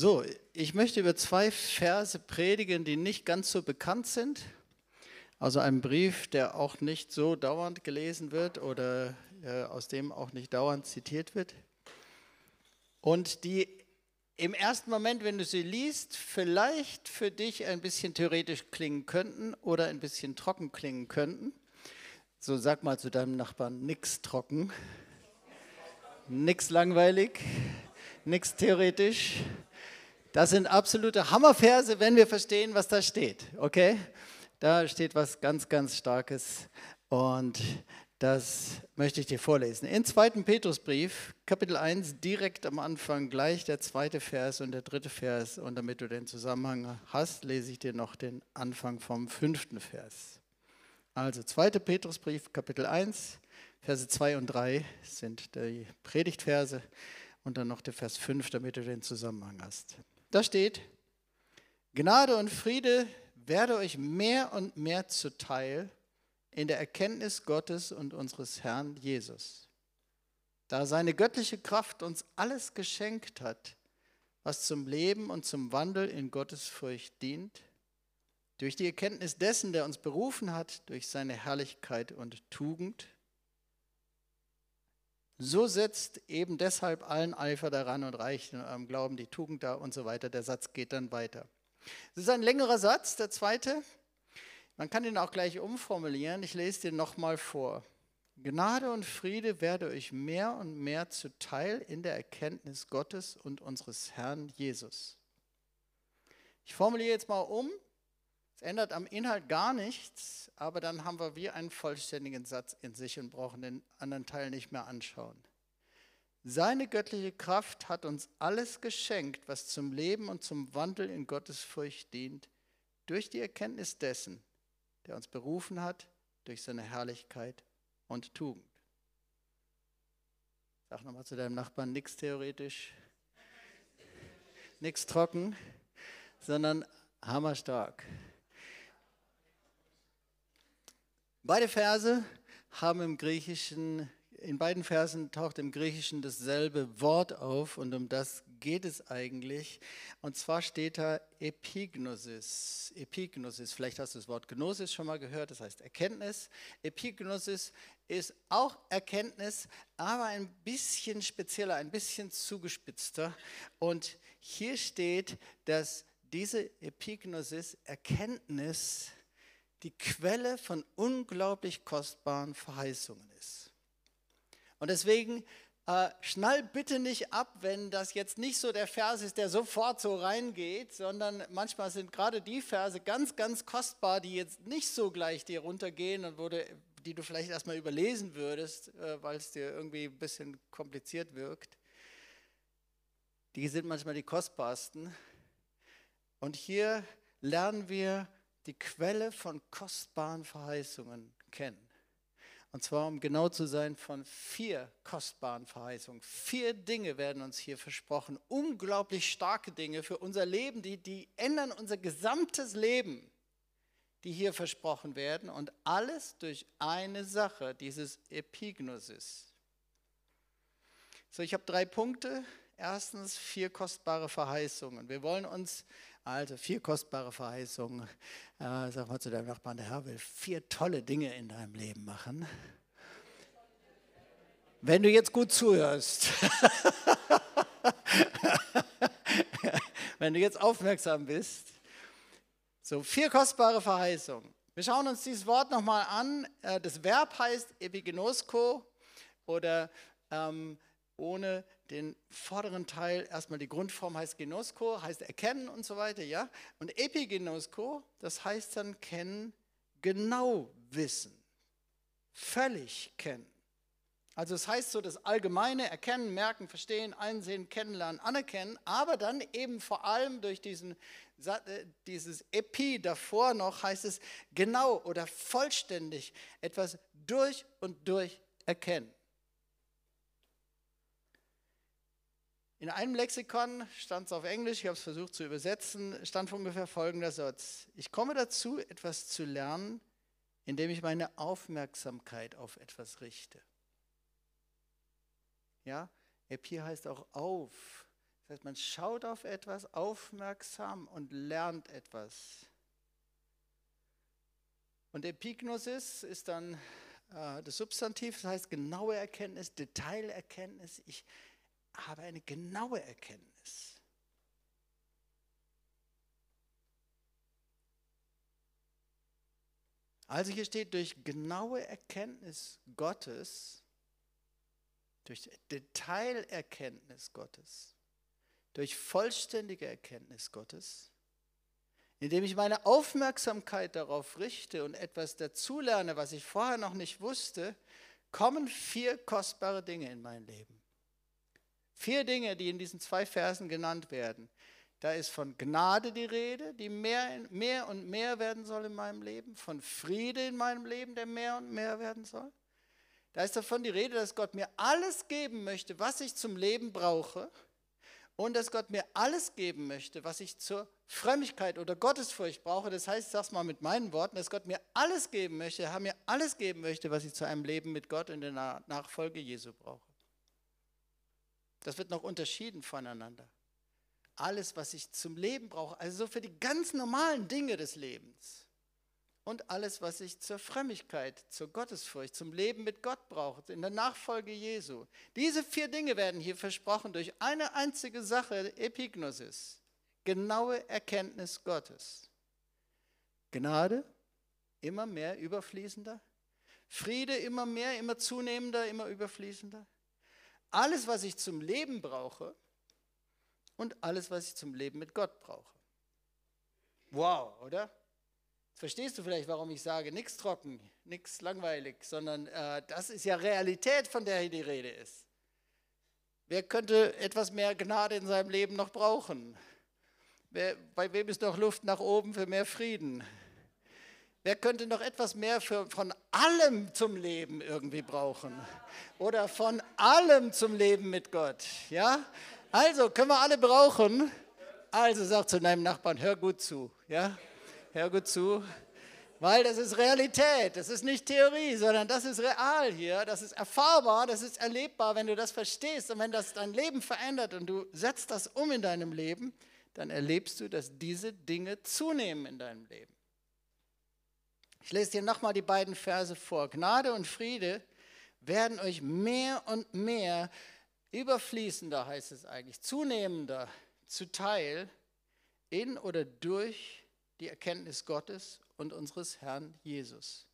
So, ich möchte über zwei Verse predigen, die nicht ganz so bekannt sind. Also ein Brief, der auch nicht so dauernd gelesen wird oder äh, aus dem auch nicht dauernd zitiert wird. Und die im ersten Moment, wenn du sie liest, vielleicht für dich ein bisschen theoretisch klingen könnten oder ein bisschen trocken klingen könnten. So sag mal zu deinem Nachbarn, nix trocken, nix langweilig, nix theoretisch. Das sind absolute Hammerverse, wenn wir verstehen, was da steht. Okay? Da steht was ganz, ganz Starkes und das möchte ich dir vorlesen. In 2. Petrusbrief, Kapitel 1, direkt am Anfang gleich der zweite Vers und der dritte Vers. Und damit du den Zusammenhang hast, lese ich dir noch den Anfang vom fünften Vers. Also 2. Petrusbrief, Kapitel 1, Verse 2 und 3 sind die Predigtverse und dann noch der Vers 5, damit du den Zusammenhang hast. Da steht, Gnade und Friede werde euch mehr und mehr zuteil in der Erkenntnis Gottes und unseres Herrn Jesus. Da seine göttliche Kraft uns alles geschenkt hat, was zum Leben und zum Wandel in Gottes Furcht dient, durch die Erkenntnis dessen, der uns berufen hat, durch seine Herrlichkeit und Tugend, so setzt eben deshalb allen Eifer daran und reicht in eurem Glauben die Tugend da und so weiter. Der Satz geht dann weiter. Es ist ein längerer Satz, der zweite. Man kann ihn auch gleich umformulieren. Ich lese den nochmal vor. Gnade und Friede werde euch mehr und mehr zuteil in der Erkenntnis Gottes und unseres Herrn Jesus. Ich formuliere jetzt mal um. Es ändert am Inhalt gar nichts, aber dann haben wir wie einen vollständigen Satz in sich und brauchen den anderen Teil nicht mehr anschauen. Seine göttliche Kraft hat uns alles geschenkt, was zum Leben und zum Wandel in Gottes Furcht dient, durch die Erkenntnis dessen, der uns berufen hat durch seine Herrlichkeit und Tugend. Sag nochmal zu deinem Nachbarn, nichts theoretisch, nichts trocken, sondern hammerstark. Beide Verse haben im Griechischen in beiden Versen taucht im Griechischen dasselbe Wort auf und um das geht es eigentlich. Und zwar steht da Epignosis. Epignosis, vielleicht hast du das Wort Gnosis schon mal gehört, das heißt Erkenntnis. Epignosis ist auch Erkenntnis, aber ein bisschen spezieller, ein bisschen zugespitzter. Und hier steht, dass diese Epignosis, Erkenntnis, die Quelle von unglaublich kostbaren Verheißungen ist. Und deswegen äh, schnall bitte nicht ab, wenn das jetzt nicht so der Vers ist, der sofort so reingeht, sondern manchmal sind gerade die Verse ganz, ganz kostbar, die jetzt nicht so gleich dir runtergehen und wo du, die du vielleicht erstmal überlesen würdest, äh, weil es dir irgendwie ein bisschen kompliziert wirkt. Die sind manchmal die kostbarsten. Und hier lernen wir die Quelle von kostbaren Verheißungen kennen. Und zwar, um genau zu sein, von vier kostbaren Verheißungen. Vier Dinge werden uns hier versprochen. Unglaublich starke Dinge für unser Leben, die, die ändern unser gesamtes Leben, die hier versprochen werden. Und alles durch eine Sache, dieses Epignosis. So, ich habe drei Punkte. Erstens vier kostbare Verheißungen. Wir wollen uns also vier kostbare Verheißungen. Äh, sag mal zu deinem Nachbarn, der Herr will vier tolle Dinge in deinem Leben machen. Wenn du jetzt gut zuhörst. Wenn du jetzt aufmerksam bist. So, vier kostbare Verheißungen. Wir schauen uns dieses Wort nochmal an. Äh, das Verb heißt epigenosko oder ähm, ohne den vorderen Teil, erstmal die Grundform heißt Genosko, heißt erkennen und so weiter, ja. Und Epigenosko, das heißt dann kennen, genau wissen, völlig kennen. Also es das heißt so das allgemeine Erkennen, Merken, Verstehen, Einsehen, Kennenlernen, Anerkennen, aber dann eben vor allem durch diesen, äh, dieses Epi davor noch heißt es genau oder vollständig etwas durch und durch erkennen. In einem Lexikon stand es auf Englisch, ich habe es versucht zu übersetzen, stand ungefähr folgender Satz. Ich komme dazu, etwas zu lernen, indem ich meine Aufmerksamkeit auf etwas richte. Ja, Epi heißt auch auf. Das heißt, man schaut auf etwas aufmerksam und lernt etwas. Und Epignosis ist dann äh, das Substantiv, das heißt genaue Erkenntnis, Detailerkenntnis. Ich habe eine genaue Erkenntnis. Also hier steht, durch genaue Erkenntnis Gottes, durch Detailerkenntnis Gottes, durch vollständige Erkenntnis Gottes, indem ich meine Aufmerksamkeit darauf richte und etwas dazulerne, was ich vorher noch nicht wusste, kommen vier kostbare Dinge in mein Leben. Vier Dinge, die in diesen zwei Versen genannt werden. Da ist von Gnade die Rede, die mehr, mehr und mehr werden soll in meinem Leben, von Friede in meinem Leben, der mehr und mehr werden soll. Da ist davon die Rede, dass Gott mir alles geben möchte, was ich zum Leben brauche und dass Gott mir alles geben möchte, was ich zur Frömmigkeit oder Gottesfurcht brauche. Das heißt, ich sage es mal mit meinen Worten, dass Gott mir alles geben möchte, er mir alles geben möchte, was ich zu einem Leben mit Gott in der Nachfolge Jesu brauche. Das wird noch unterschieden voneinander alles, was ich zum Leben brauche, also so für die ganz normalen Dinge des Lebens. Und alles, was ich zur Frömmigkeit, zur Gottesfurcht, zum Leben mit Gott brauche, in der Nachfolge Jesu. Diese vier Dinge werden hier versprochen durch eine einzige Sache, Epignosis, genaue Erkenntnis Gottes. Gnade, immer mehr überfließender. Friede, immer mehr, immer zunehmender, immer überfließender. Alles, was ich zum Leben brauche, und alles, was ich zum Leben mit Gott brauche. Wow, oder? Jetzt verstehst du vielleicht, warum ich sage, nichts trocken, nichts langweilig, sondern äh, das ist ja Realität, von der hier die Rede ist. Wer könnte etwas mehr Gnade in seinem Leben noch brauchen? Wer, bei wem ist noch Luft nach oben für mehr Frieden? Wer könnte noch etwas mehr für, von allem zum Leben irgendwie brauchen? Oder von allem zum Leben mit Gott? Ja? Also, können wir alle brauchen? Also sag zu deinem Nachbarn, hör gut zu, ja? Hör gut zu, weil das ist Realität, das ist nicht Theorie, sondern das ist real hier, das ist erfahrbar, das ist erlebbar, wenn du das verstehst und wenn das dein Leben verändert und du setzt das um in deinem Leben, dann erlebst du, dass diese Dinge zunehmen in deinem Leben. Ich lese dir nochmal die beiden Verse vor. Gnade und Friede werden euch mehr und mehr überfließender heißt es eigentlich, zunehmender zuteil in oder durch die Erkenntnis Gottes und unseres Herrn Jesus.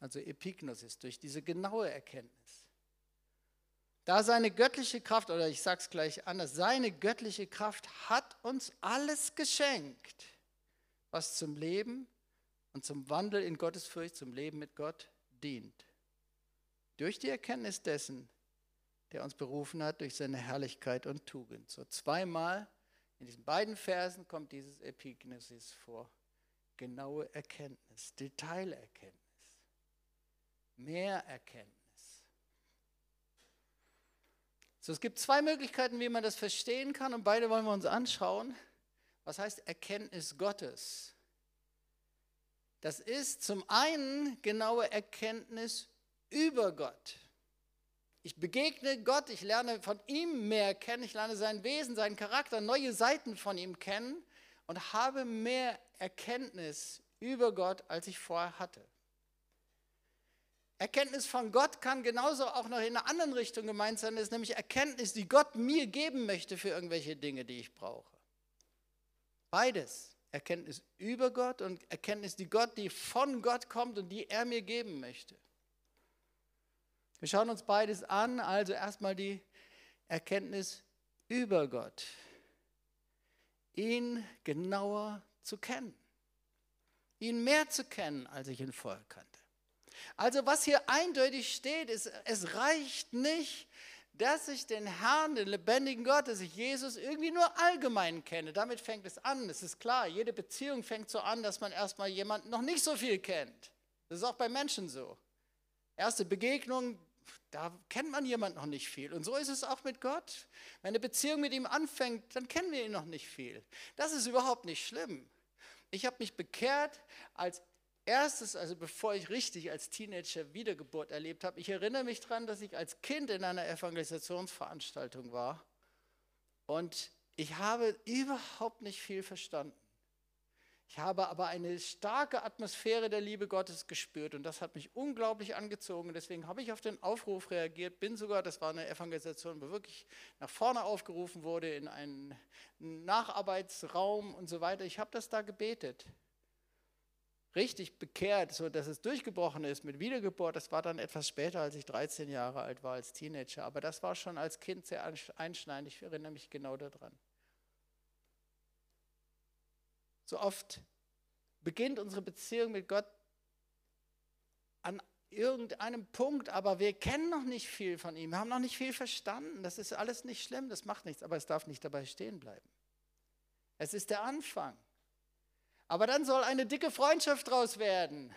Also Epignosis, durch diese genaue Erkenntnis. Da seine göttliche Kraft, oder ich sage es gleich anders, seine göttliche Kraft hat uns alles geschenkt, was zum Leben und zum Wandel in Gottesfurcht, zum Leben mit Gott dient. Durch die Erkenntnis dessen, der uns berufen hat durch seine Herrlichkeit und Tugend. So zweimal in diesen beiden Versen kommt dieses Epignosis vor. Genaue Erkenntnis, Detailerkenntnis, mehr Erkenntnis. So, es gibt zwei Möglichkeiten, wie man das verstehen kann, und beide wollen wir uns anschauen. Was heißt Erkenntnis Gottes? Das ist zum einen genaue Erkenntnis über Gott. Ich begegne Gott, ich lerne von ihm mehr kennen, ich lerne sein Wesen, seinen Charakter, neue Seiten von ihm kennen und habe mehr Erkenntnis über Gott, als ich vorher hatte. Erkenntnis von Gott kann genauso auch noch in einer anderen Richtung gemeint sein, das ist nämlich Erkenntnis, die Gott mir geben möchte für irgendwelche Dinge, die ich brauche. Beides. Erkenntnis über Gott und Erkenntnis, die Gott, die von Gott kommt und die er mir geben möchte. Wir schauen uns beides an. Also erstmal die Erkenntnis über Gott. Ihn genauer zu kennen. Ihn mehr zu kennen, als ich ihn vorher kannte. Also was hier eindeutig steht, ist, es reicht nicht, dass ich den Herrn, den lebendigen Gott, dass ich Jesus irgendwie nur allgemein kenne. Damit fängt es an. Es ist klar, jede Beziehung fängt so an, dass man erstmal jemanden noch nicht so viel kennt. Das ist auch bei Menschen so. Erste Begegnung, da kennt man jemand noch nicht viel. Und so ist es auch mit Gott. Wenn eine Beziehung mit ihm anfängt, dann kennen wir ihn noch nicht viel. Das ist überhaupt nicht schlimm. Ich habe mich bekehrt als erstes, also bevor ich richtig als Teenager Wiedergeburt erlebt habe. Ich erinnere mich daran, dass ich als Kind in einer Evangelisationsveranstaltung war. Und ich habe überhaupt nicht viel verstanden. Ich habe aber eine starke Atmosphäre der Liebe Gottes gespürt und das hat mich unglaublich angezogen. Deswegen habe ich auf den Aufruf reagiert, bin sogar, das war eine Evangelisation, wo wirklich nach vorne aufgerufen wurde in einen Nacharbeitsraum und so weiter. Ich habe das da gebetet. Richtig bekehrt, so dass es durchgebrochen ist mit Wiedergeburt. Das war dann etwas später, als ich 13 Jahre alt war, als Teenager. Aber das war schon als Kind sehr einschneidend. Ich erinnere mich genau daran. So oft beginnt unsere Beziehung mit Gott an irgendeinem Punkt, aber wir kennen noch nicht viel von ihm, wir haben noch nicht viel verstanden. Das ist alles nicht schlimm, das macht nichts, aber es darf nicht dabei stehen bleiben. Es ist der Anfang. Aber dann soll eine dicke Freundschaft draus werden,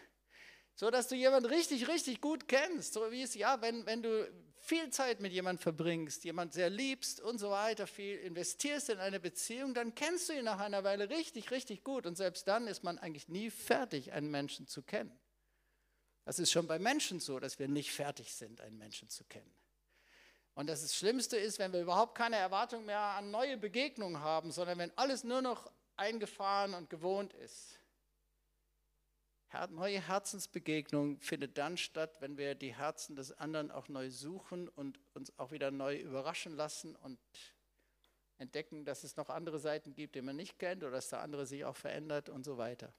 so dass du jemanden richtig, richtig gut kennst. So wie es ja, wenn, wenn du viel Zeit mit jemandem verbringst, jemand sehr liebst und so weiter, viel investierst in eine Beziehung, dann kennst du ihn nach einer Weile richtig, richtig gut. Und selbst dann ist man eigentlich nie fertig, einen Menschen zu kennen. Das ist schon bei Menschen so, dass wir nicht fertig sind, einen Menschen zu kennen. Und das, das Schlimmste ist, wenn wir überhaupt keine Erwartung mehr an neue Begegnungen haben, sondern wenn alles nur noch eingefahren und gewohnt ist. Neue Herzensbegegnung findet dann statt, wenn wir die Herzen des anderen auch neu suchen und uns auch wieder neu überraschen lassen und entdecken, dass es noch andere Seiten gibt, die man nicht kennt oder dass der andere sich auch verändert und so weiter.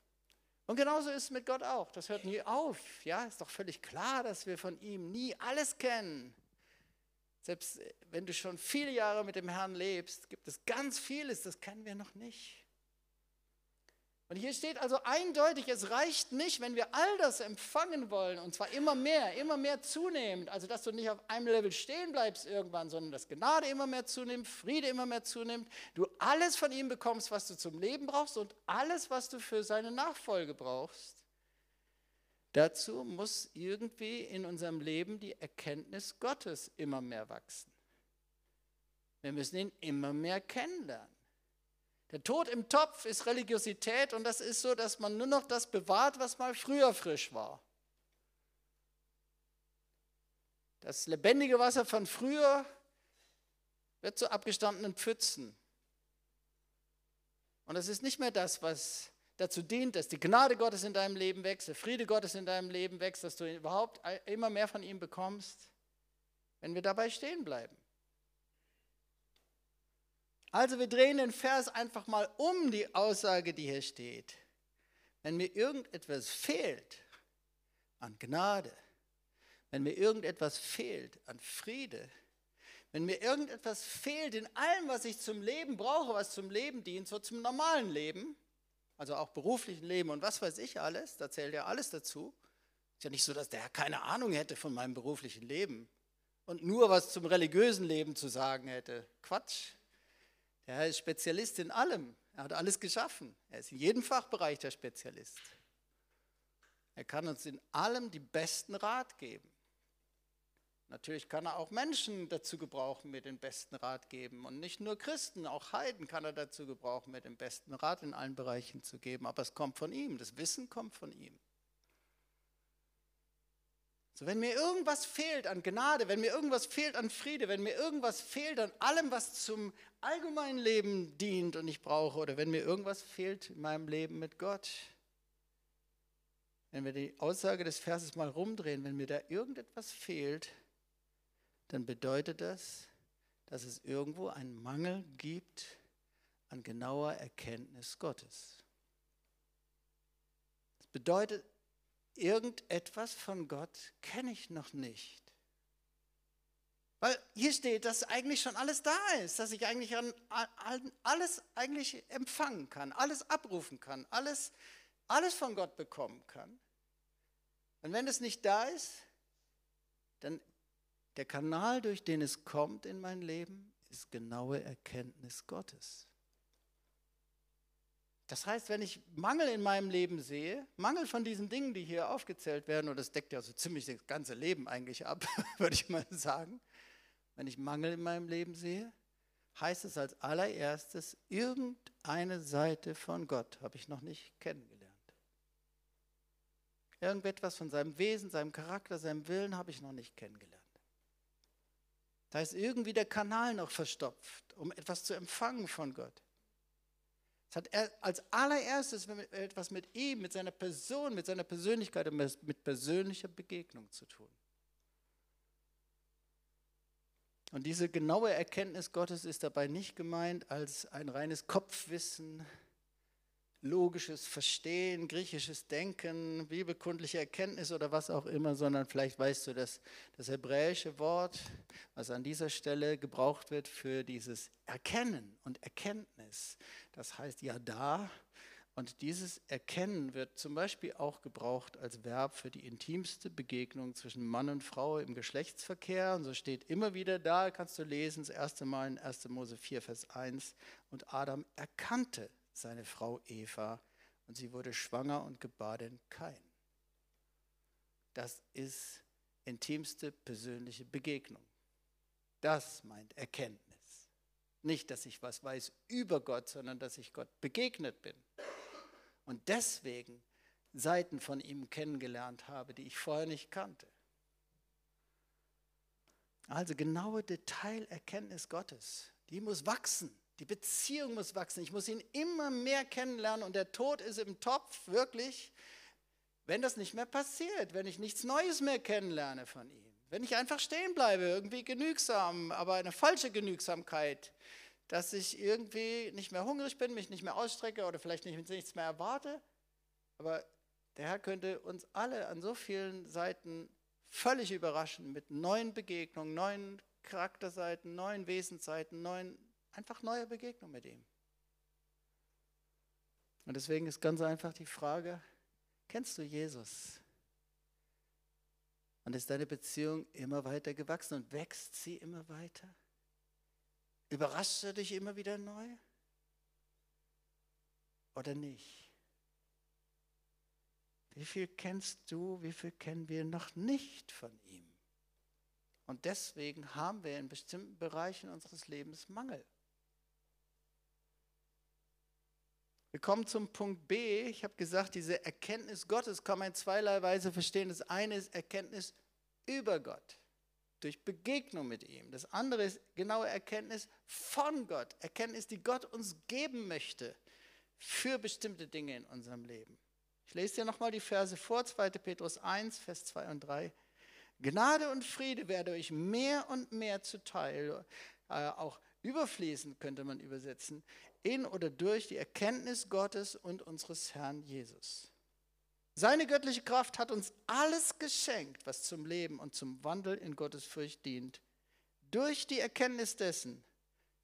Und genauso ist es mit Gott auch. Das hört nie auf. Ja, ist doch völlig klar, dass wir von ihm nie alles kennen. Selbst wenn du schon viele Jahre mit dem Herrn lebst, gibt es ganz vieles, das kennen wir noch nicht. Und hier steht also eindeutig, es reicht nicht, wenn wir all das empfangen wollen, und zwar immer mehr, immer mehr zunehmend, also dass du nicht auf einem Level stehen bleibst irgendwann, sondern dass Gnade immer mehr zunimmt, Friede immer mehr zunimmt, du alles von ihm bekommst, was du zum Leben brauchst und alles, was du für seine Nachfolge brauchst. Dazu muss irgendwie in unserem Leben die Erkenntnis Gottes immer mehr wachsen. Wir müssen ihn immer mehr kennenlernen. Der Tod im Topf ist Religiosität und das ist so, dass man nur noch das bewahrt, was mal früher frisch war. Das lebendige Wasser von früher wird zu abgestandenen Pfützen. Und es ist nicht mehr das, was dazu dient, dass die Gnade Gottes in deinem Leben wächst, der Friede Gottes in deinem Leben wächst, dass du überhaupt immer mehr von ihm bekommst, wenn wir dabei stehen bleiben. Also wir drehen den Vers einfach mal um die Aussage, die hier steht. Wenn mir irgendetwas fehlt an Gnade, wenn mir irgendetwas fehlt an Friede, wenn mir irgendetwas fehlt in allem, was ich zum Leben brauche, was zum Leben dient, so zum normalen Leben, also auch beruflichen Leben und was weiß ich alles, da zählt ja alles dazu. Ist ja nicht so, dass der Herr keine Ahnung hätte von meinem beruflichen Leben und nur was zum religiösen Leben zu sagen hätte. Quatsch. Der Herr ist Spezialist in allem. Er hat alles geschaffen. Er ist in jedem Fachbereich der Spezialist. Er kann uns in allem die besten Rat geben. Natürlich kann er auch Menschen dazu gebrauchen, mir den besten Rat geben. Und nicht nur Christen, auch Heiden kann er dazu gebrauchen, mir den besten Rat in allen Bereichen zu geben. Aber es kommt von ihm. Das Wissen kommt von ihm. So, wenn mir irgendwas fehlt an Gnade, wenn mir irgendwas fehlt an Friede, wenn mir irgendwas fehlt an allem, was zum allgemeinen Leben dient und ich brauche, oder wenn mir irgendwas fehlt in meinem Leben mit Gott, wenn wir die Aussage des Verses mal rumdrehen, wenn mir da irgendetwas fehlt, dann bedeutet das, dass es irgendwo einen Mangel gibt an genauer Erkenntnis Gottes. Das bedeutet, irgendetwas von Gott kenne ich noch nicht. Weil hier steht, dass eigentlich schon alles da ist, dass ich eigentlich an, an, alles eigentlich empfangen kann, alles abrufen kann, alles, alles von Gott bekommen kann. Und wenn es nicht da ist, dann der Kanal, durch den es kommt in mein Leben, ist genaue Erkenntnis Gottes. Das heißt, wenn ich Mangel in meinem Leben sehe, Mangel von diesen Dingen, die hier aufgezählt werden, und das deckt ja so ziemlich das ganze Leben eigentlich ab, würde ich mal sagen, wenn ich Mangel in meinem Leben sehe, heißt es als allererstes, irgendeine Seite von Gott habe ich noch nicht kennengelernt. Irgendetwas von seinem Wesen, seinem Charakter, seinem Willen habe ich noch nicht kennengelernt. Da ist irgendwie der Kanal noch verstopft, um etwas zu empfangen von Gott. Es hat als allererstes etwas mit ihm, mit seiner Person, mit seiner Persönlichkeit und mit persönlicher Begegnung zu tun. Und diese genaue Erkenntnis Gottes ist dabei nicht gemeint als ein reines Kopfwissen, logisches Verstehen, griechisches Denken, bibelkundliche Erkenntnis oder was auch immer, sondern vielleicht weißt du, dass das hebräische Wort, was an dieser Stelle gebraucht wird für dieses Erkennen und Erkenntnis, das heißt ja da. Und dieses Erkennen wird zum Beispiel auch gebraucht als Verb für die intimste Begegnung zwischen Mann und Frau im Geschlechtsverkehr. Und so steht immer wieder da, kannst du lesen, das erste Mal in 1. Mose 4, Vers 1. Und Adam erkannte seine Frau Eva und sie wurde schwanger und gebar den Kain. Das ist intimste persönliche Begegnung. Das meint Erkenntnis. Nicht, dass ich was weiß über Gott, sondern dass ich Gott begegnet bin. Und deswegen Seiten von ihm kennengelernt habe, die ich vorher nicht kannte. Also genaue Detailerkenntnis Gottes, die muss wachsen. Die Beziehung muss wachsen. Ich muss ihn immer mehr kennenlernen und der Tod ist im Topf, wirklich, wenn das nicht mehr passiert, wenn ich nichts Neues mehr kennenlerne von ihm. Wenn ich einfach stehen bleibe, irgendwie genügsam, aber eine falsche Genügsamkeit, dass ich irgendwie nicht mehr hungrig bin, mich nicht mehr ausstrecke oder vielleicht nicht, nichts mehr erwarte. Aber der Herr könnte uns alle an so vielen Seiten völlig überraschen mit neuen Begegnungen, neuen Charakterseiten, neuen Wesensseiten, neuen Einfach neue Begegnung mit ihm. Und deswegen ist ganz einfach die Frage, kennst du Jesus? Und ist deine Beziehung immer weiter gewachsen und wächst sie immer weiter? Überrascht er dich immer wieder neu? Oder nicht? Wie viel kennst du, wie viel kennen wir noch nicht von ihm? Und deswegen haben wir in bestimmten Bereichen unseres Lebens Mangel. Wir kommen zum Punkt B. Ich habe gesagt, diese Erkenntnis Gottes kann man in zweierlei Weise verstehen. Das eine ist Erkenntnis über Gott, durch Begegnung mit ihm. Das andere ist genaue Erkenntnis von Gott, Erkenntnis, die Gott uns geben möchte für bestimmte Dinge in unserem Leben. Ich lese dir nochmal die Verse vor, 2. Petrus 1, Vers 2 und 3. Gnade und Friede werde euch mehr und mehr zuteil, äh, auch überfließend könnte man übersetzen, in oder durch die Erkenntnis Gottes und unseres Herrn Jesus. Seine göttliche Kraft hat uns alles geschenkt, was zum Leben und zum Wandel in Gottes Furcht dient, durch die Erkenntnis dessen,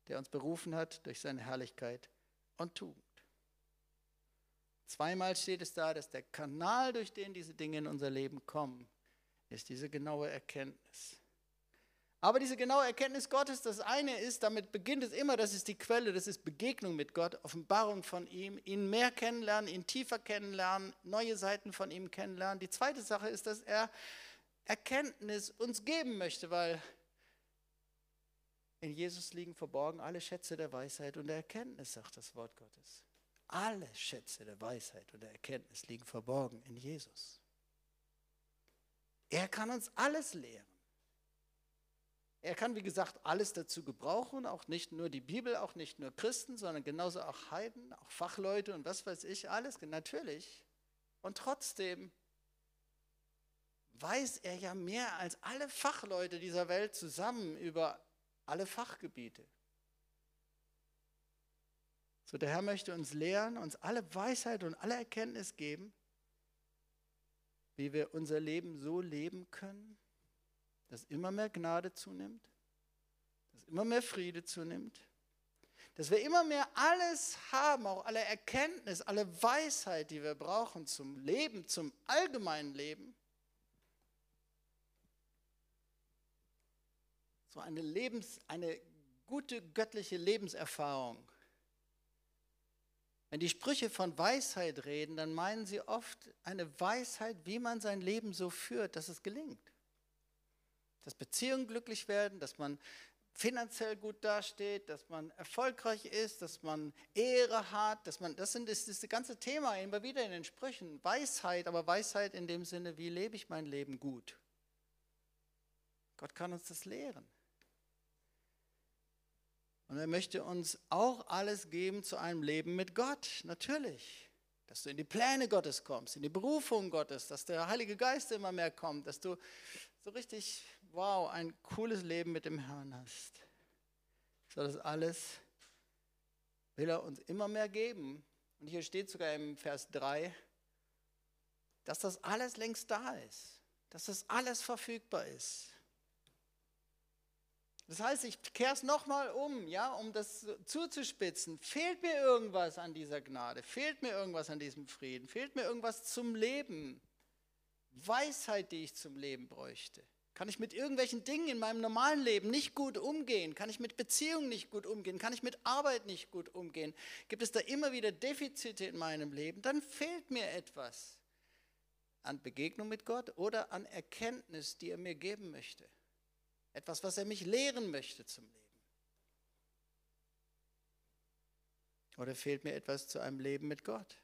der uns berufen hat durch seine Herrlichkeit und Tugend. Zweimal steht es da, dass der Kanal, durch den diese Dinge in unser Leben kommen, ist diese genaue Erkenntnis. Aber diese genaue Erkenntnis Gottes, das eine ist, damit beginnt es immer, das ist die Quelle, das ist Begegnung mit Gott, Offenbarung von ihm, ihn mehr kennenlernen, ihn tiefer kennenlernen, neue Seiten von ihm kennenlernen. Die zweite Sache ist, dass er Erkenntnis uns geben möchte, weil in Jesus liegen verborgen alle Schätze der Weisheit und der Erkenntnis, sagt das Wort Gottes. Alle Schätze der Weisheit und der Erkenntnis liegen verborgen in Jesus. Er kann uns alles lehren. Er kann, wie gesagt, alles dazu gebrauchen, auch nicht nur die Bibel, auch nicht nur Christen, sondern genauso auch Heiden, auch Fachleute und was weiß ich, alles, natürlich. Und trotzdem weiß er ja mehr als alle Fachleute dieser Welt zusammen über alle Fachgebiete. So, der Herr möchte uns lehren, uns alle Weisheit und alle Erkenntnis geben, wie wir unser Leben so leben können, dass immer mehr Gnade zunimmt, dass immer mehr Friede zunimmt, dass wir immer mehr alles haben, auch alle Erkenntnis, alle Weisheit, die wir brauchen zum Leben, zum allgemeinen Leben. So eine, Lebens, eine gute göttliche Lebenserfahrung. Wenn die Sprüche von Weisheit reden, dann meinen sie oft eine Weisheit, wie man sein Leben so führt, dass es gelingt dass Beziehungen glücklich werden, dass man finanziell gut dasteht, dass man erfolgreich ist, dass man Ehre hat, dass man, das, sind, das das ganze Thema immer wieder in den Sprüchen. Weisheit, aber Weisheit in dem Sinne, wie lebe ich mein Leben gut? Gott kann uns das lehren. Und er möchte uns auch alles geben zu einem Leben mit Gott, natürlich. Dass du in die Pläne Gottes kommst, in die Berufung Gottes, dass der Heilige Geist immer mehr kommt, dass du so richtig, wow, ein cooles Leben mit dem Herrn hast. So das alles will er uns immer mehr geben. Und hier steht sogar im Vers 3, dass das alles längst da ist, dass das alles verfügbar ist. Das heißt, ich kehre es nochmal um, ja, um das zuzuspitzen. Fehlt mir irgendwas an dieser Gnade? Fehlt mir irgendwas an diesem Frieden? Fehlt mir irgendwas zum Leben? Weisheit, die ich zum Leben bräuchte? Kann ich mit irgendwelchen Dingen in meinem normalen Leben nicht gut umgehen? Kann ich mit Beziehungen nicht gut umgehen? Kann ich mit Arbeit nicht gut umgehen? Gibt es da immer wieder Defizite in meinem Leben? Dann fehlt mir etwas an Begegnung mit Gott oder an Erkenntnis, die er mir geben möchte. Etwas, was er mich lehren möchte zum Leben. Oder fehlt mir etwas zu einem Leben mit Gott?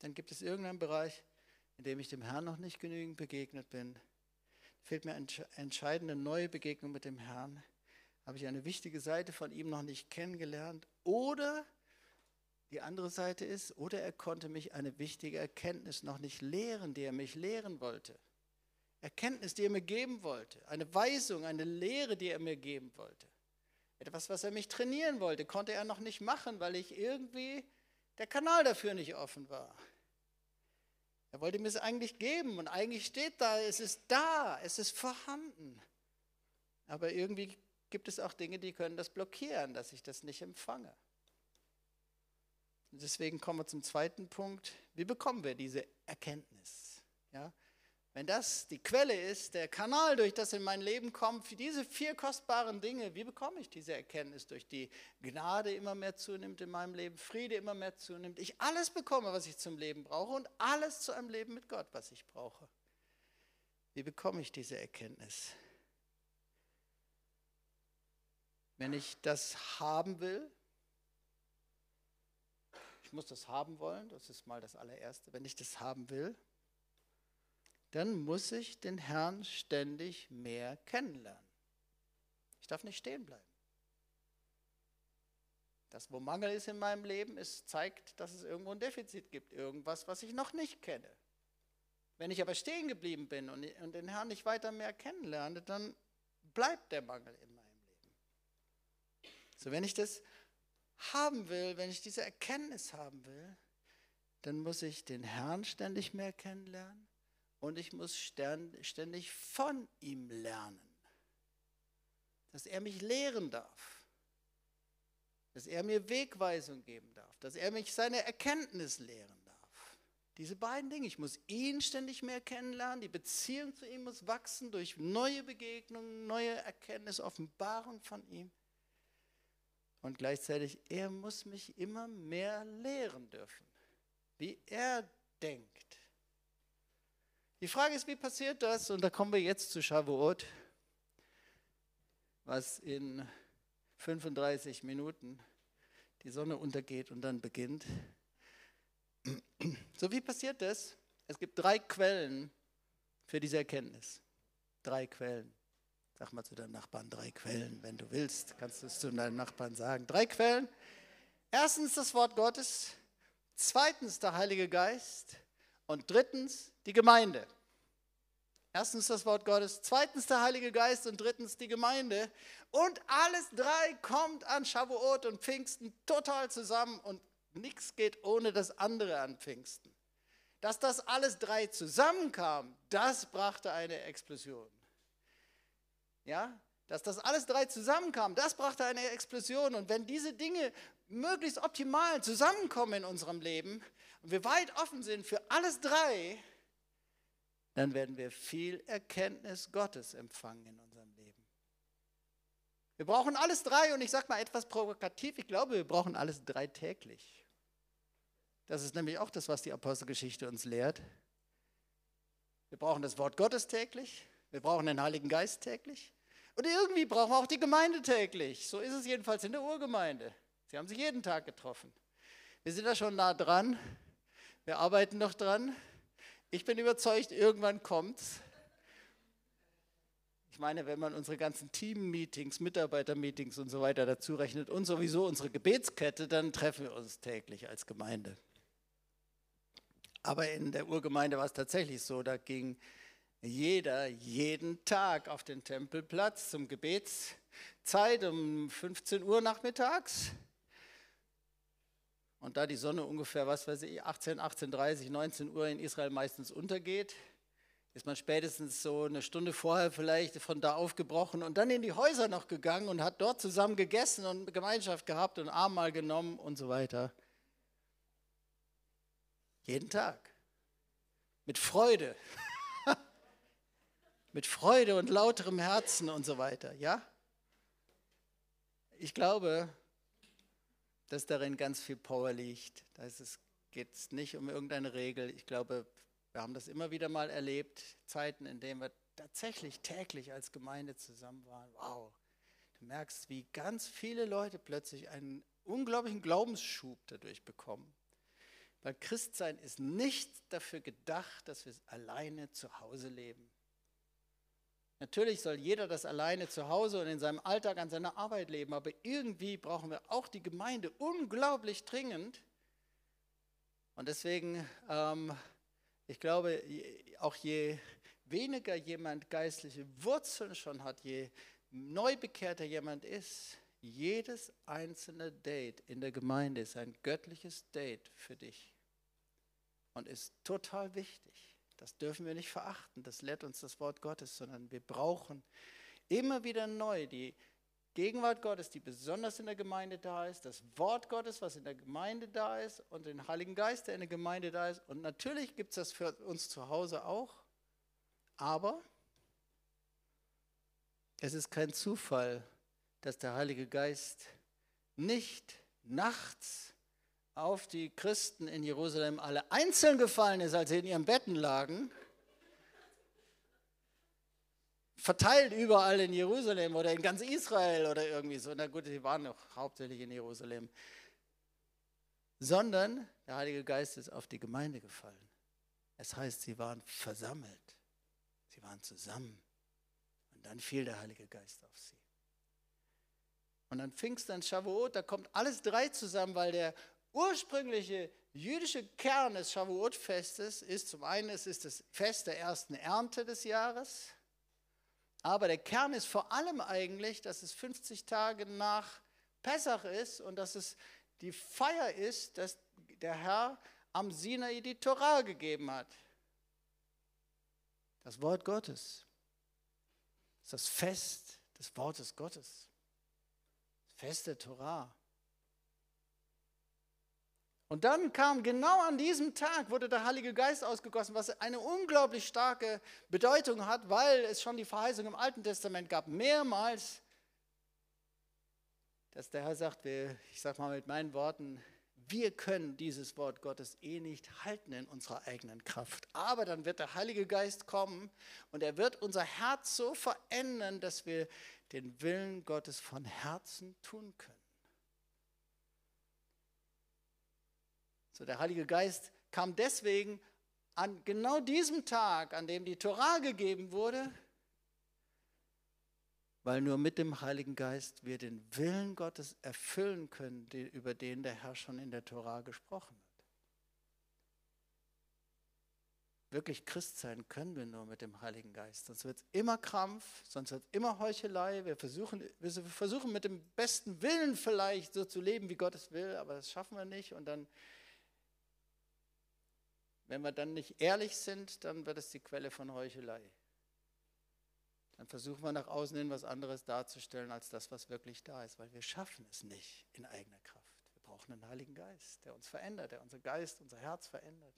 Dann gibt es irgendeinen Bereich, in dem ich dem Herrn noch nicht genügend begegnet bin. Fehlt mir eine entscheidende neue Begegnung mit dem Herrn. Habe ich eine wichtige Seite von ihm noch nicht kennengelernt? Oder die andere Seite ist, oder er konnte mich eine wichtige Erkenntnis noch nicht lehren, die er mich lehren wollte. Erkenntnis, die er mir geben wollte. Eine Weisung, eine Lehre, die er mir geben wollte. Etwas, was er mich trainieren wollte, konnte er noch nicht machen, weil ich irgendwie der Kanal dafür nicht offen war. Er wollte mir es eigentlich geben und eigentlich steht da, es ist da, es ist vorhanden. Aber irgendwie gibt es auch Dinge, die können das blockieren, dass ich das nicht empfange. Und deswegen kommen wir zum zweiten Punkt. Wie bekommen wir diese Erkenntnis? Ja? Wenn das die Quelle ist, der Kanal, durch das in mein Leben kommt, für diese vier kostbaren Dinge, wie bekomme ich diese Erkenntnis? Durch die Gnade immer mehr zunimmt in meinem Leben, Friede immer mehr zunimmt, ich alles bekomme, was ich zum Leben brauche und alles zu einem Leben mit Gott, was ich brauche. Wie bekomme ich diese Erkenntnis? Wenn ich das haben will, ich muss das haben wollen, das ist mal das allererste, wenn ich das haben will, dann muss ich den Herrn ständig mehr kennenlernen. Ich darf nicht stehen bleiben. Das, wo Mangel ist in meinem Leben, ist, zeigt, dass es irgendwo ein Defizit gibt, irgendwas, was ich noch nicht kenne. Wenn ich aber stehen geblieben bin und, und den Herrn nicht weiter mehr kennenlerne, dann bleibt der Mangel in meinem Leben. So, wenn ich das haben will, wenn ich diese Erkenntnis haben will, dann muss ich den Herrn ständig mehr kennenlernen und ich muss ständig von ihm lernen. Dass er mich lehren darf. Dass er mir Wegweisung geben darf. Dass er mich seine Erkenntnis lehren darf. Diese beiden Dinge. Ich muss ihn ständig mehr kennenlernen. Die Beziehung zu ihm muss wachsen durch neue Begegnungen, neue Erkenntnis, Offenbarung von ihm. Und gleichzeitig, er muss mich immer mehr lehren dürfen, wie er denkt die Frage ist, wie passiert das? Und da kommen wir jetzt zu Shavuot, was in 35 Minuten die Sonne untergeht und dann beginnt. So, wie passiert das? Es gibt drei Quellen für diese Erkenntnis. Drei Quellen. Sag mal zu deinem Nachbarn drei Quellen, wenn du willst, kannst du es zu deinem Nachbarn sagen. Drei Quellen. Erstens das Wort Gottes, zweitens der Heilige Geist und drittens die Gemeinde. Erstens das Wort Gottes, zweitens der Heilige Geist und drittens die Gemeinde. Und alles drei kommt an Shavuot und Pfingsten total zusammen und nichts geht ohne das andere an Pfingsten. Dass das alles drei zusammenkam, das brachte eine Explosion. Ja, dass das alles drei zusammenkam, das brachte eine Explosion. Und wenn diese Dinge möglichst optimal zusammenkommen in unserem Leben und wir weit offen sind für alles drei, dann werden wir viel Erkenntnis Gottes empfangen in unserem Leben. Wir brauchen alles drei und ich sage mal etwas provokativ, ich glaube, wir brauchen alles drei täglich. Das ist nämlich auch das, was die Apostelgeschichte uns lehrt. Wir brauchen das Wort Gottes täglich, wir brauchen den Heiligen Geist täglich und irgendwie brauchen wir auch die Gemeinde täglich. So ist es jedenfalls in der Urgemeinde. Sie haben sich jeden Tag getroffen. Wir sind da schon nah dran, wir arbeiten noch dran, ich bin überzeugt, irgendwann kommt's. Ich meine, wenn man unsere ganzen Team-Meetings, Mitarbeiter-Meetings und so weiter dazu rechnet und sowieso unsere Gebetskette, dann treffen wir uns täglich als Gemeinde. Aber in der Urgemeinde war es tatsächlich so, da ging jeder jeden Tag auf den Tempelplatz zum Gebetszeit um 15 Uhr nachmittags. Und da die Sonne ungefähr, was weiß ich, 18, 18.30, 19 Uhr in Israel meistens untergeht, ist man spätestens so eine Stunde vorher vielleicht von da aufgebrochen und dann in die Häuser noch gegangen und hat dort zusammen gegessen und Gemeinschaft gehabt und Abendmahl genommen und so weiter. Jeden Tag. Mit Freude. Mit Freude und lauterem Herzen und so weiter. Ja? Ich glaube, dass darin ganz viel Power liegt. Da geht es nicht um irgendeine Regel. Ich glaube, wir haben das immer wieder mal erlebt, Zeiten, in denen wir tatsächlich täglich als Gemeinde zusammen waren. Wow, du merkst, wie ganz viele Leute plötzlich einen unglaublichen Glaubensschub dadurch bekommen. Weil Christsein ist nicht dafür gedacht, dass wir alleine zu Hause leben. Natürlich soll jeder das alleine zu Hause und in seinem Alltag an seiner Arbeit leben, aber irgendwie brauchen wir auch die Gemeinde unglaublich dringend. Und deswegen ähm, ich glaube, auch je weniger jemand geistliche Wurzeln schon hat, je neubekehrter jemand ist, jedes einzelne Date in der Gemeinde ist ein göttliches Date für dich und ist total wichtig. Das dürfen wir nicht verachten, das lehrt uns das Wort Gottes, sondern wir brauchen immer wieder neu die Gegenwart Gottes, die besonders in der Gemeinde da ist, das Wort Gottes, was in der Gemeinde da ist und den Heiligen Geist, der in der Gemeinde da ist. Und natürlich gibt es das für uns zu Hause auch, aber es ist kein Zufall, dass der Heilige Geist nicht nachts auf die Christen in Jerusalem alle einzeln gefallen ist, als sie in ihren Betten lagen, verteilt überall in Jerusalem oder in ganz Israel oder irgendwie so. Na gut, sie waren noch hauptsächlich in Jerusalem. Sondern der Heilige Geist ist auf die Gemeinde gefallen. Es heißt, sie waren versammelt. Sie waren zusammen. Und dann fiel der Heilige Geist auf sie. Und dann Pfingstern, Shavuot, da kommt alles drei zusammen, weil der ursprüngliche jüdische Kern des Shavuot-Festes ist zum einen, es ist das Fest der ersten Ernte des Jahres. Aber der Kern ist vor allem eigentlich, dass es 50 Tage nach Pessach ist und dass es die Feier ist, dass der Herr am Sinai die Torah gegeben hat. Das Wort Gottes. Das ist das Fest des Wortes Gottes. Das Fest der Torah. Und dann kam genau an diesem Tag, wurde der Heilige Geist ausgegossen, was eine unglaublich starke Bedeutung hat, weil es schon die Verheißung im Alten Testament gab, mehrmals, dass der Herr sagt, ich sage mal mit meinen Worten, wir können dieses Wort Gottes eh nicht halten in unserer eigenen Kraft. Aber dann wird der Heilige Geist kommen und er wird unser Herz so verändern, dass wir den Willen Gottes von Herzen tun können. So, der Heilige Geist kam deswegen an genau diesem Tag, an dem die Torah gegeben wurde, weil nur mit dem Heiligen Geist wir den Willen Gottes erfüllen können, über den der Herr schon in der Torah gesprochen hat. Wirklich Christ sein können wir nur mit dem Heiligen Geist. Sonst wird es immer Krampf, sonst wird es immer Heuchelei. Wir versuchen, wir versuchen mit dem besten Willen vielleicht so zu leben, wie Gott es will, aber das schaffen wir nicht. Und dann wenn wir dann nicht ehrlich sind, dann wird es die Quelle von Heuchelei. Dann versuchen wir nach außen hin was anderes darzustellen als das, was wirklich da ist, weil wir schaffen es nicht in eigener Kraft. Wir brauchen einen Heiligen Geist, der uns verändert, der unser Geist, unser Herz verändert.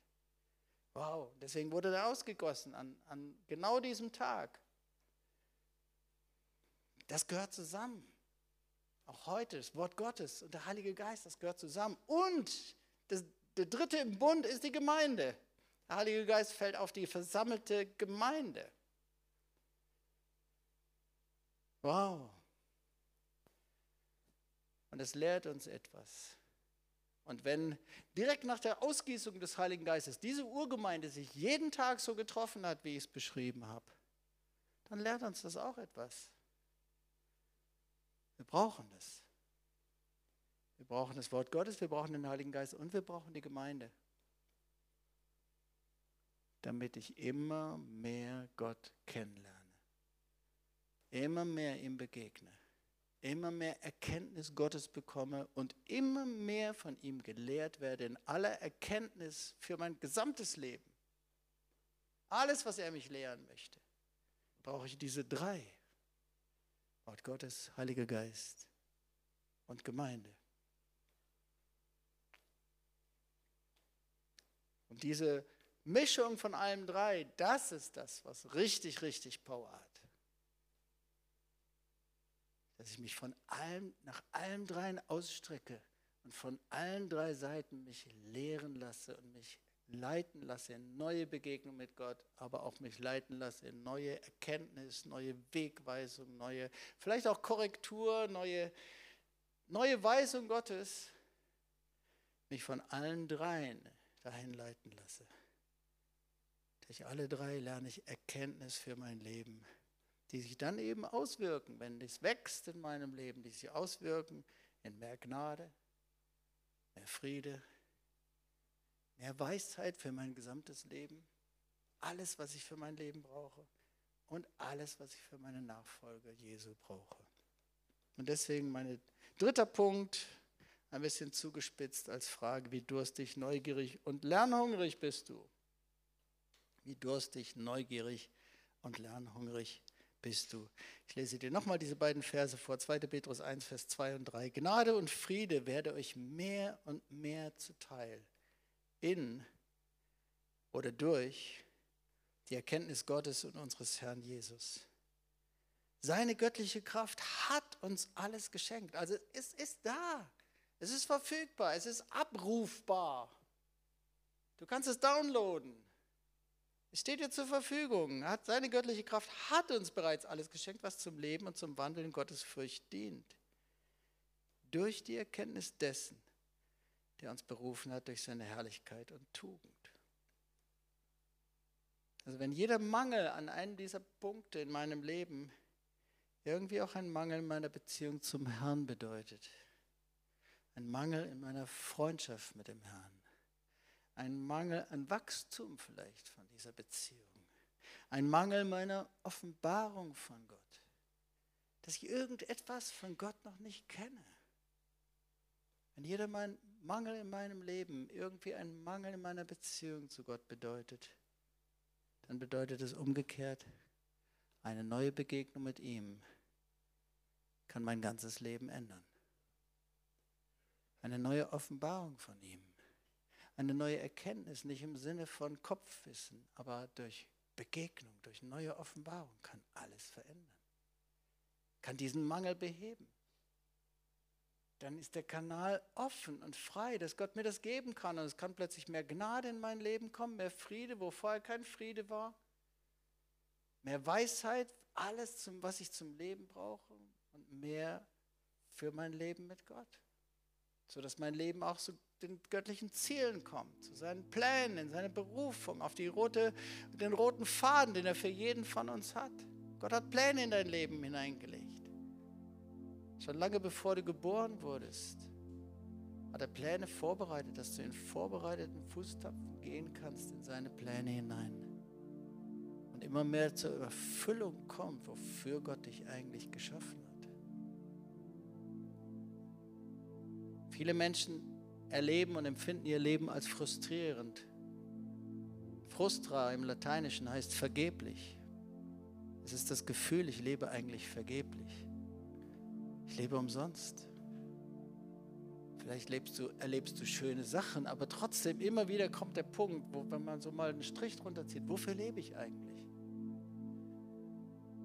Wow, deswegen wurde er ausgegossen an, an genau diesem Tag. Das gehört zusammen. Auch heute, das Wort Gottes und der Heilige Geist, das gehört zusammen. Und das, der dritte im Bund ist die Gemeinde. Der Heilige Geist fällt auf die versammelte Gemeinde. Wow. Und es lehrt uns etwas. Und wenn direkt nach der Ausgießung des Heiligen Geistes diese Urgemeinde sich jeden Tag so getroffen hat, wie ich es beschrieben habe, dann lehrt uns das auch etwas. Wir brauchen das. Wir brauchen das Wort Gottes, wir brauchen den Heiligen Geist und wir brauchen die Gemeinde, damit ich immer mehr Gott kennenlerne, immer mehr ihm begegne, immer mehr Erkenntnis Gottes bekomme und immer mehr von ihm gelehrt werde in aller Erkenntnis für mein gesamtes Leben. Alles, was er mich lehren möchte, brauche ich diese drei. Wort Gottes, Heiliger Geist und Gemeinde. Und diese Mischung von allem drei, das ist das, was richtig, richtig Power hat. Dass ich mich von allem, nach allen dreien ausstrecke und von allen drei Seiten mich lehren lasse und mich leiten lasse in neue Begegnung mit Gott, aber auch mich leiten lasse in neue Erkenntnis, neue Wegweisung, neue, vielleicht auch Korrektur, neue, neue Weisung Gottes, mich von allen dreien dahin leiten lasse. Durch alle drei lerne ich Erkenntnis für mein Leben, die sich dann eben auswirken, wenn es wächst in meinem Leben, die sich auswirken in mehr Gnade, mehr Friede, mehr Weisheit für mein gesamtes Leben, alles, was ich für mein Leben brauche und alles, was ich für meine Nachfolge Jesu brauche. Und deswegen mein dritter Punkt, ein bisschen zugespitzt als Frage, wie durstig, neugierig und lernhungrig bist du? Wie durstig, neugierig und lernhungrig bist du? Ich lese dir nochmal diese beiden Verse vor, 2. Petrus 1, Vers 2 und 3. Gnade und Friede werde euch mehr und mehr zuteil in oder durch die Erkenntnis Gottes und unseres Herrn Jesus. Seine göttliche Kraft hat uns alles geschenkt. Also es ist da. Es ist verfügbar, es ist abrufbar. Du kannst es downloaden. Es steht dir zur Verfügung. Hat, seine göttliche Kraft hat uns bereits alles geschenkt, was zum Leben und zum Wandeln Gottes Furcht dient. Durch die Erkenntnis dessen, der uns berufen hat durch seine Herrlichkeit und Tugend. Also wenn jeder Mangel an einem dieser Punkte in meinem Leben irgendwie auch ein Mangel in meiner Beziehung zum Herrn bedeutet, ein Mangel in meiner Freundschaft mit dem Herrn, ein Mangel an Wachstum vielleicht von dieser Beziehung, ein Mangel meiner Offenbarung von Gott, dass ich irgendetwas von Gott noch nicht kenne. Wenn jeder mein Mangel in meinem Leben irgendwie ein Mangel in meiner Beziehung zu Gott bedeutet, dann bedeutet es umgekehrt, eine neue Begegnung mit ihm kann mein ganzes Leben ändern eine neue Offenbarung von ihm, eine neue Erkenntnis, nicht im Sinne von Kopfwissen, aber durch Begegnung, durch neue Offenbarung kann alles verändern, kann diesen Mangel beheben. Dann ist der Kanal offen und frei, dass Gott mir das geben kann. Und es kann plötzlich mehr Gnade in mein Leben kommen, mehr Friede, wo vorher kein Friede war, mehr Weisheit, alles, was ich zum Leben brauche und mehr für mein Leben mit Gott sodass mein Leben auch zu den göttlichen Zielen kommt, zu seinen Plänen, in seine Berufung, auf die rote, den roten Faden, den er für jeden von uns hat. Gott hat Pläne in dein Leben hineingelegt. Schon lange bevor du geboren wurdest, hat er Pläne vorbereitet, dass du in vorbereiteten Fußtapfen gehen kannst in seine Pläne hinein. Und immer mehr zur Erfüllung kommt, wofür Gott dich eigentlich geschaffen hat. Viele Menschen erleben und empfinden ihr Leben als frustrierend. Frustra im Lateinischen heißt vergeblich. Es ist das Gefühl, ich lebe eigentlich vergeblich. Ich lebe umsonst. Vielleicht lebst du, erlebst du schöne Sachen, aber trotzdem immer wieder kommt der Punkt, wo, wenn man so mal einen Strich drunter zieht, wofür lebe ich eigentlich?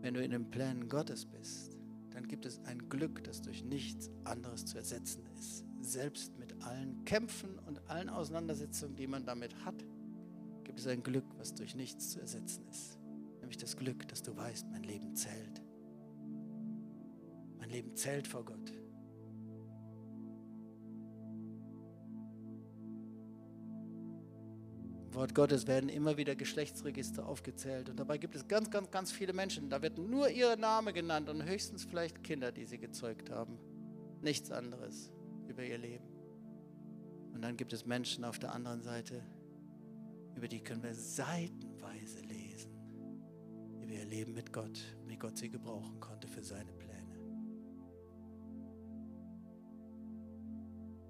Wenn du in den Plänen Gottes bist, dann gibt es ein Glück, das durch nichts anderes zu ersetzen ist selbst mit allen Kämpfen und allen Auseinandersetzungen, die man damit hat, gibt es ein Glück, was durch nichts zu ersetzen ist. Nämlich das Glück, dass du weißt, mein Leben zählt. Mein Leben zählt vor Gott. Wort Gottes werden immer wieder Geschlechtsregister aufgezählt und dabei gibt es ganz, ganz, ganz viele Menschen. Da wird nur ihr Name genannt und höchstens vielleicht Kinder, die sie gezeugt haben. Nichts anderes über ihr Leben. Und dann gibt es Menschen auf der anderen Seite, über die können wir seitenweise lesen, über ihr Leben mit Gott, wie Gott sie gebrauchen konnte für seine Pläne.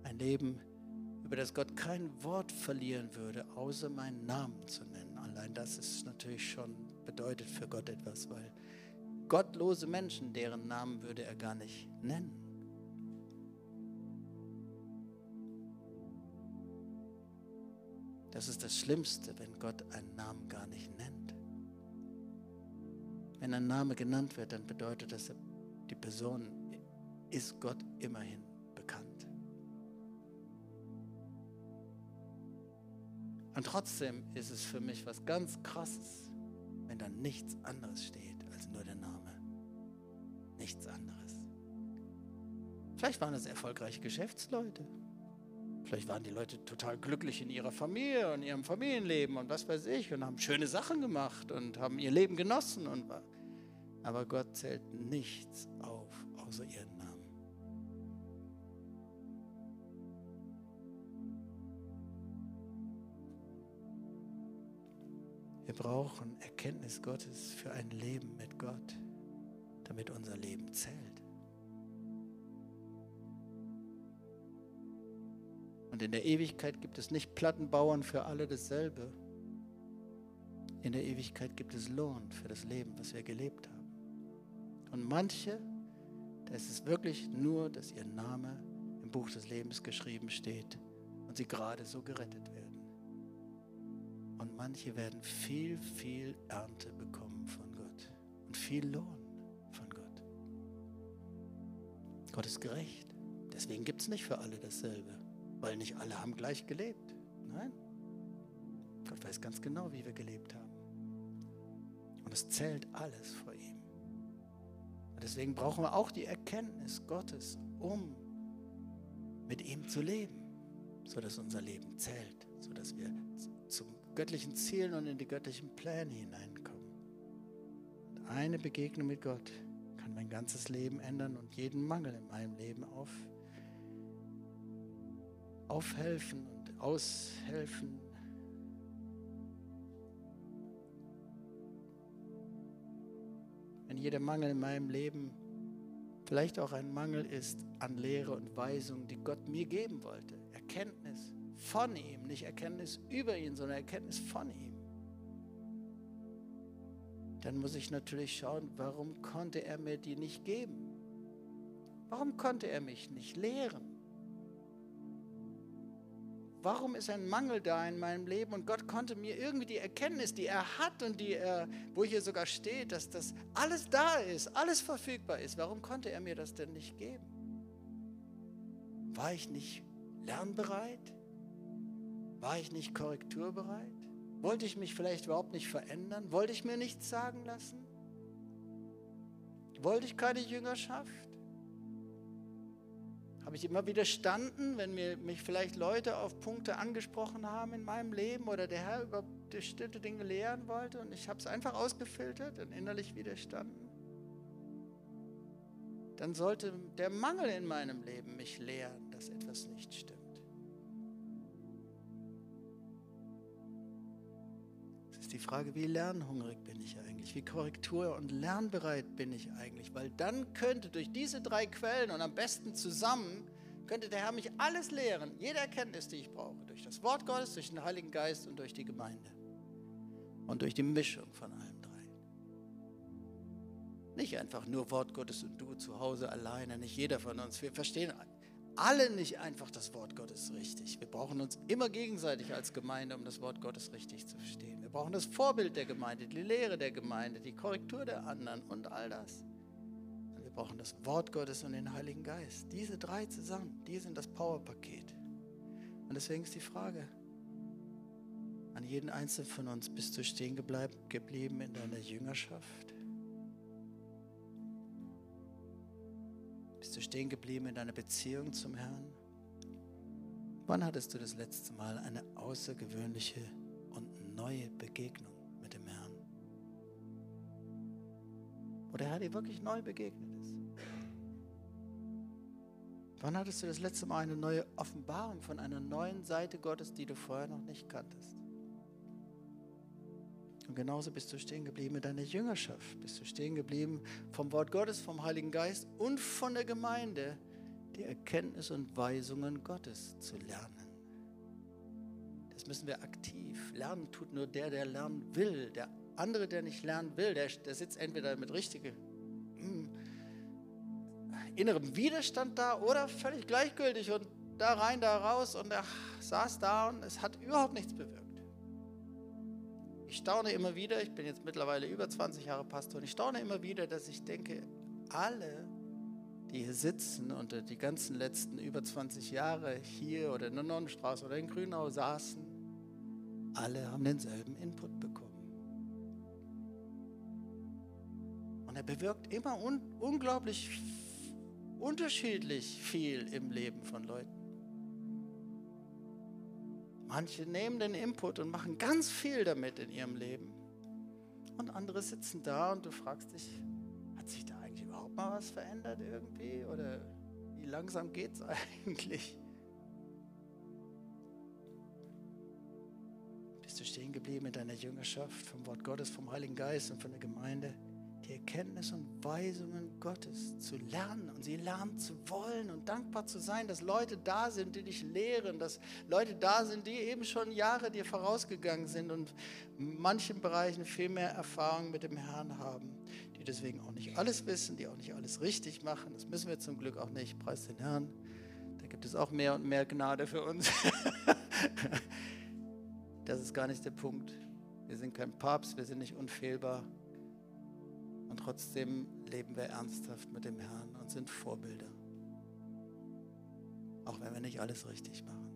Ein Leben, über das Gott kein Wort verlieren würde, außer meinen Namen zu nennen. Allein das ist natürlich schon bedeutet für Gott etwas, weil gottlose Menschen, deren Namen würde er gar nicht nennen. Das ist das Schlimmste, wenn Gott einen Namen gar nicht nennt. Wenn ein Name genannt wird, dann bedeutet das, die Person ist Gott immerhin Und trotzdem ist es für mich was ganz Krasses, wenn da nichts anderes steht als nur der Name. Nichts anderes. Vielleicht waren es erfolgreiche Geschäftsleute. Vielleicht waren die Leute total glücklich in ihrer Familie und ihrem Familienleben und was weiß ich und haben schöne Sachen gemacht und haben ihr Leben genossen. Und, aber Gott zählt nichts auf außer ihren Wir brauchen Erkenntnis Gottes für ein Leben mit Gott, damit unser Leben zählt. Und in der Ewigkeit gibt es nicht Plattenbauern für alle dasselbe. In der Ewigkeit gibt es Lohn für das Leben, was wir gelebt haben. Und manche, da ist es wirklich nur, dass ihr Name im Buch des Lebens geschrieben steht und sie gerade so gerettet werden. Und manche werden viel, viel Ernte bekommen von Gott und viel Lohn von Gott. Gott ist gerecht. Deswegen gibt es nicht für alle dasselbe, weil nicht alle haben gleich gelebt. Nein. Gott weiß ganz genau, wie wir gelebt haben. Und es zählt alles vor ihm. Und deswegen brauchen wir auch die Erkenntnis Gottes, um mit ihm zu leben, sodass unser Leben zählt, sodass wir zum göttlichen Zielen und in die göttlichen Pläne hineinkommen. Und eine Begegnung mit Gott kann mein ganzes Leben ändern und jeden Mangel in meinem Leben auf, aufhelfen und aushelfen. Wenn jeder Mangel in meinem Leben vielleicht auch ein Mangel ist an Lehre und Weisung, die Gott mir geben wollte, Erkenntnis, von ihm, nicht Erkenntnis über ihn, sondern Erkenntnis von ihm. Dann muss ich natürlich schauen, warum konnte er mir die nicht geben? Warum konnte er mich nicht lehren? Warum ist ein Mangel da in meinem Leben und Gott konnte mir irgendwie die Erkenntnis, die er hat und die er, wo hier sogar steht, dass das alles da ist, alles verfügbar ist, warum konnte er mir das denn nicht geben? War ich nicht lernbereit? War ich nicht korrekturbereit? Wollte ich mich vielleicht überhaupt nicht verändern? Wollte ich mir nichts sagen lassen? Wollte ich keine Jüngerschaft? Habe ich immer widerstanden, wenn mir, mich vielleicht Leute auf Punkte angesprochen haben in meinem Leben oder der Herr über bestimmte Dinge lehren wollte und ich habe es einfach ausgefiltert und innerlich widerstanden? Dann sollte der Mangel in meinem Leben mich lehren, dass etwas nicht stimmt. Die Frage, wie lernhungrig bin ich eigentlich? Wie korrektur- und lernbereit bin ich eigentlich? Weil dann könnte durch diese drei Quellen und am besten zusammen, könnte der Herr mich alles lehren, jede Erkenntnis, die ich brauche, durch das Wort Gottes, durch den Heiligen Geist und durch die Gemeinde. Und durch die Mischung von allem drei. Nicht einfach nur Wort Gottes und du zu Hause alleine, nicht jeder von uns. Wir verstehen alle nicht einfach das Wort Gottes richtig. Wir brauchen uns immer gegenseitig als Gemeinde, um das Wort Gottes richtig zu verstehen. Wir brauchen das Vorbild der Gemeinde, die Lehre der Gemeinde, die Korrektur der anderen und all das. Und wir brauchen das Wort Gottes und den Heiligen Geist. Diese drei zusammen, die sind das Powerpaket. Und deswegen ist die Frage an jeden Einzelnen von uns, bist du stehen geblieben in deiner Jüngerschaft? Bist du stehen geblieben in deiner Beziehung zum Herrn? Wann hattest du das letzte Mal eine außergewöhnliche und neue Begegnung mit dem Herrn. Wo der Herr dir wirklich neu begegnet ist. Wann hattest du das letzte Mal eine neue Offenbarung von einer neuen Seite Gottes, die du vorher noch nicht kanntest? Und genauso bist du stehen geblieben in deiner Jüngerschaft, bist du stehen geblieben vom Wort Gottes, vom Heiligen Geist und von der Gemeinde, die Erkenntnis und Weisungen Gottes zu lernen. Das müssen wir aktiv. Lernen tut nur der, der lernen will. Der andere, der nicht lernen will, der, der sitzt entweder mit richtigem hm, innerem Widerstand da oder völlig gleichgültig und da rein, da raus und er saß da und es hat überhaupt nichts bewirkt. Ich staune immer wieder, ich bin jetzt mittlerweile über 20 Jahre Pastor, und ich staune immer wieder, dass ich denke, alle, die hier sitzen und die ganzen letzten über 20 Jahre hier oder in der Nonnenstraße oder in Grünau saßen, alle haben denselben Input bekommen. Und er bewirkt immer un unglaublich unterschiedlich viel im Leben von Leuten. Manche nehmen den Input und machen ganz viel damit in ihrem Leben. Und andere sitzen da und du fragst dich, hat sich da eigentlich überhaupt mal was verändert irgendwie? Oder wie langsam geht es eigentlich? Stehen geblieben in deiner Jüngerschaft vom Wort Gottes, vom Heiligen Geist und von der Gemeinde? die Erkenntnis und Weisungen Gottes zu lernen und sie lernen zu wollen und dankbar zu sein, dass Leute da sind, die dich lehren, dass Leute da sind, die eben schon Jahre dir vorausgegangen sind und in manchen Bereichen viel mehr Erfahrung mit dem Herrn haben, die deswegen auch nicht alles wissen, die auch nicht alles richtig machen. Das müssen wir zum Glück auch nicht, preis den Herrn. Da gibt es auch mehr und mehr Gnade für uns. das ist gar nicht der Punkt. Wir sind kein Papst, wir sind nicht unfehlbar. Und trotzdem leben wir ernsthaft mit dem Herrn und sind Vorbilder. Auch wenn wir nicht alles richtig machen.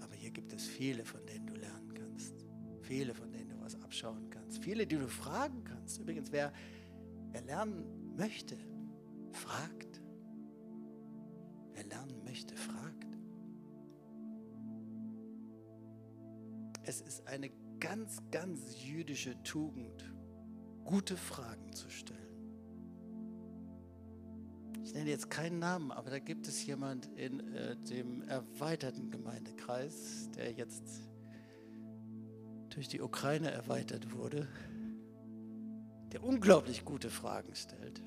Aber hier gibt es viele, von denen du lernen kannst. Viele, von denen du was abschauen kannst. Viele, die du fragen kannst. Übrigens, wer, wer lernen möchte, fragt. Wer lernen möchte, fragt. Es ist eine ganz, ganz jüdische Tugend, gute Fragen zu stellen. Ich nenne jetzt keinen Namen, aber da gibt es jemand in äh, dem erweiterten Gemeindekreis, der jetzt durch die Ukraine erweitert wurde, der unglaublich gute Fragen stellt.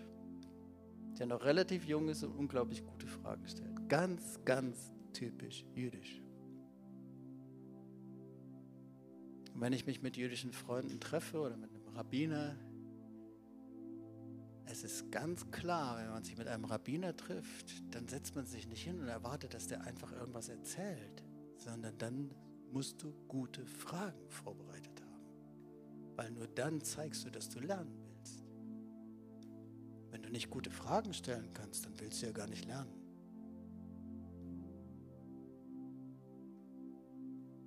Der noch relativ jung ist und unglaublich gute Fragen stellt. Ganz, ganz typisch jüdisch. Und wenn ich mich mit jüdischen Freunden treffe oder mit einem Rabbiner, es ist ganz klar, wenn man sich mit einem Rabbiner trifft, dann setzt man sich nicht hin und erwartet, dass der einfach irgendwas erzählt, sondern dann musst du gute Fragen vorbereitet haben. Weil nur dann zeigst du, dass du lernen willst. Wenn du nicht gute Fragen stellen kannst, dann willst du ja gar nicht lernen.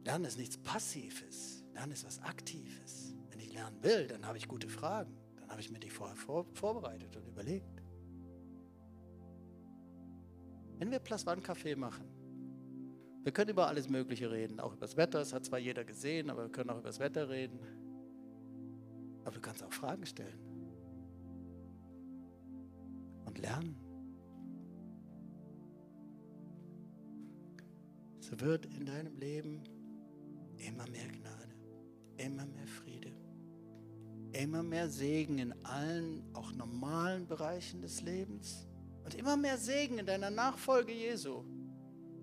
Lernen ist nichts Passives, Lernen ist was Aktives. Wenn ich lernen will, dann habe ich gute Fragen habe ich mir die vorher vor, vorbereitet und überlegt. Wenn wir Plus One Kaffee machen, wir können über alles Mögliche reden, auch über das Wetter. Das hat zwar jeder gesehen, aber wir können auch über das Wetter reden. Aber du kannst auch Fragen stellen und lernen. So wird in deinem Leben immer mehr Gnade, immer mehr Friede immer mehr Segen in allen, auch normalen Bereichen des Lebens und immer mehr Segen in deiner Nachfolge Jesu.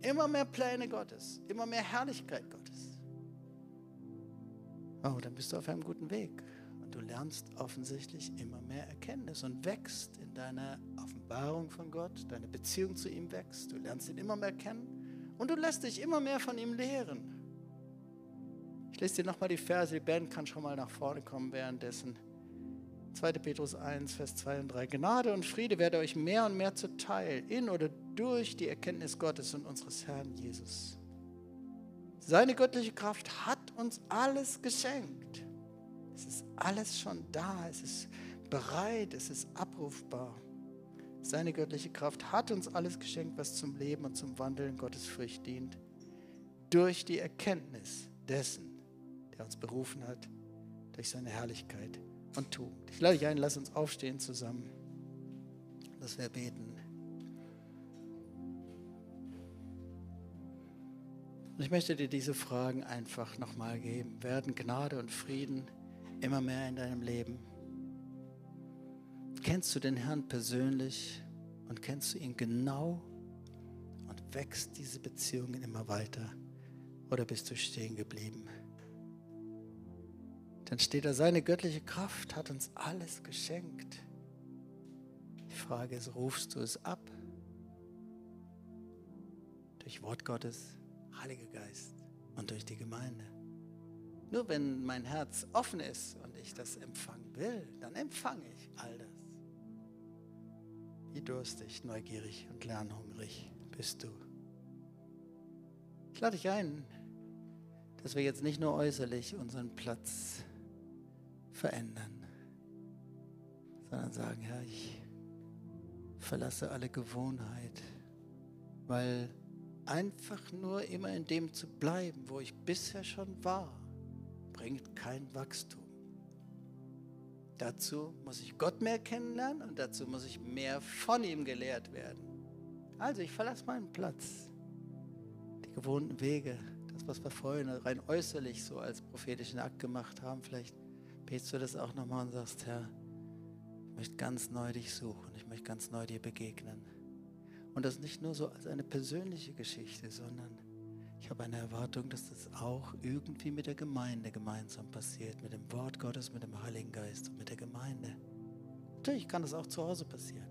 Immer mehr Pläne Gottes, immer mehr Herrlichkeit Gottes. Oh, dann bist du auf einem guten Weg und du lernst offensichtlich immer mehr Erkenntnis und wächst in deiner Offenbarung von Gott, deine Beziehung zu ihm wächst, du lernst ihn immer mehr kennen und du lässt dich immer mehr von ihm lehren. Ich lese dir nochmal die Verse, die Band kann schon mal nach vorne kommen währenddessen. 2. Petrus 1, Vers 2 und 3. Gnade und Friede werde euch mehr und mehr zuteil, in oder durch die Erkenntnis Gottes und unseres Herrn Jesus. Seine göttliche Kraft hat uns alles geschenkt. Es ist alles schon da, es ist bereit, es ist abrufbar. Seine göttliche Kraft hat uns alles geschenkt, was zum Leben und zum Wandeln Gottes Furcht dient, durch die Erkenntnis dessen, der uns berufen hat durch seine Herrlichkeit und Tugend. Ich lade dich ein, lass uns aufstehen zusammen, dass wir beten. Und ich möchte dir diese Fragen einfach nochmal geben. Werden Gnade und Frieden immer mehr in deinem Leben? Kennst du den Herrn persönlich und kennst du ihn genau und wächst diese Beziehung immer weiter? Oder bist du stehen geblieben? Dann steht da, seine göttliche Kraft hat uns alles geschenkt. Die Frage ist, rufst du es ab? Durch Wort Gottes, Heiliger Geist und durch die Gemeinde. Nur wenn mein Herz offen ist und ich das empfangen will, dann empfange ich all das. Wie durstig, neugierig und lernhungrig bist du. Ich lade dich ein, dass wir jetzt nicht nur äußerlich unseren Platz verändern, sondern sagen, Herr, ich verlasse alle Gewohnheit, weil einfach nur immer in dem zu bleiben, wo ich bisher schon war, bringt kein Wachstum. Dazu muss ich Gott mehr kennenlernen und dazu muss ich mehr von ihm gelehrt werden. Also ich verlasse meinen Platz, die gewohnten Wege, das, was wir vorhin rein äußerlich so als prophetischen Akt gemacht haben. Vielleicht betest du das auch nochmal und sagst, Herr, ich möchte ganz neu dich suchen, ich möchte ganz neu dir begegnen. Und das nicht nur so als eine persönliche Geschichte, sondern ich habe eine Erwartung, dass das auch irgendwie mit der Gemeinde gemeinsam passiert, mit dem Wort Gottes, mit dem Heiligen Geist und mit der Gemeinde. Natürlich kann das auch zu Hause passieren.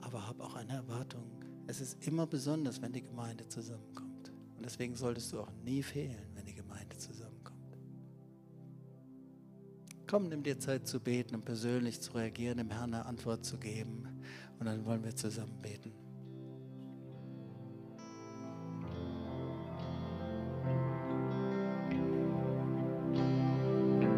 Aber habe auch eine Erwartung. Es ist immer besonders, wenn die Gemeinde zusammenkommt. Und deswegen solltest du auch nie fehlen, wenn die Komm, nimm dir Zeit zu beten und persönlich zu reagieren, dem Herrn eine Antwort zu geben. Und dann wollen wir zusammen beten.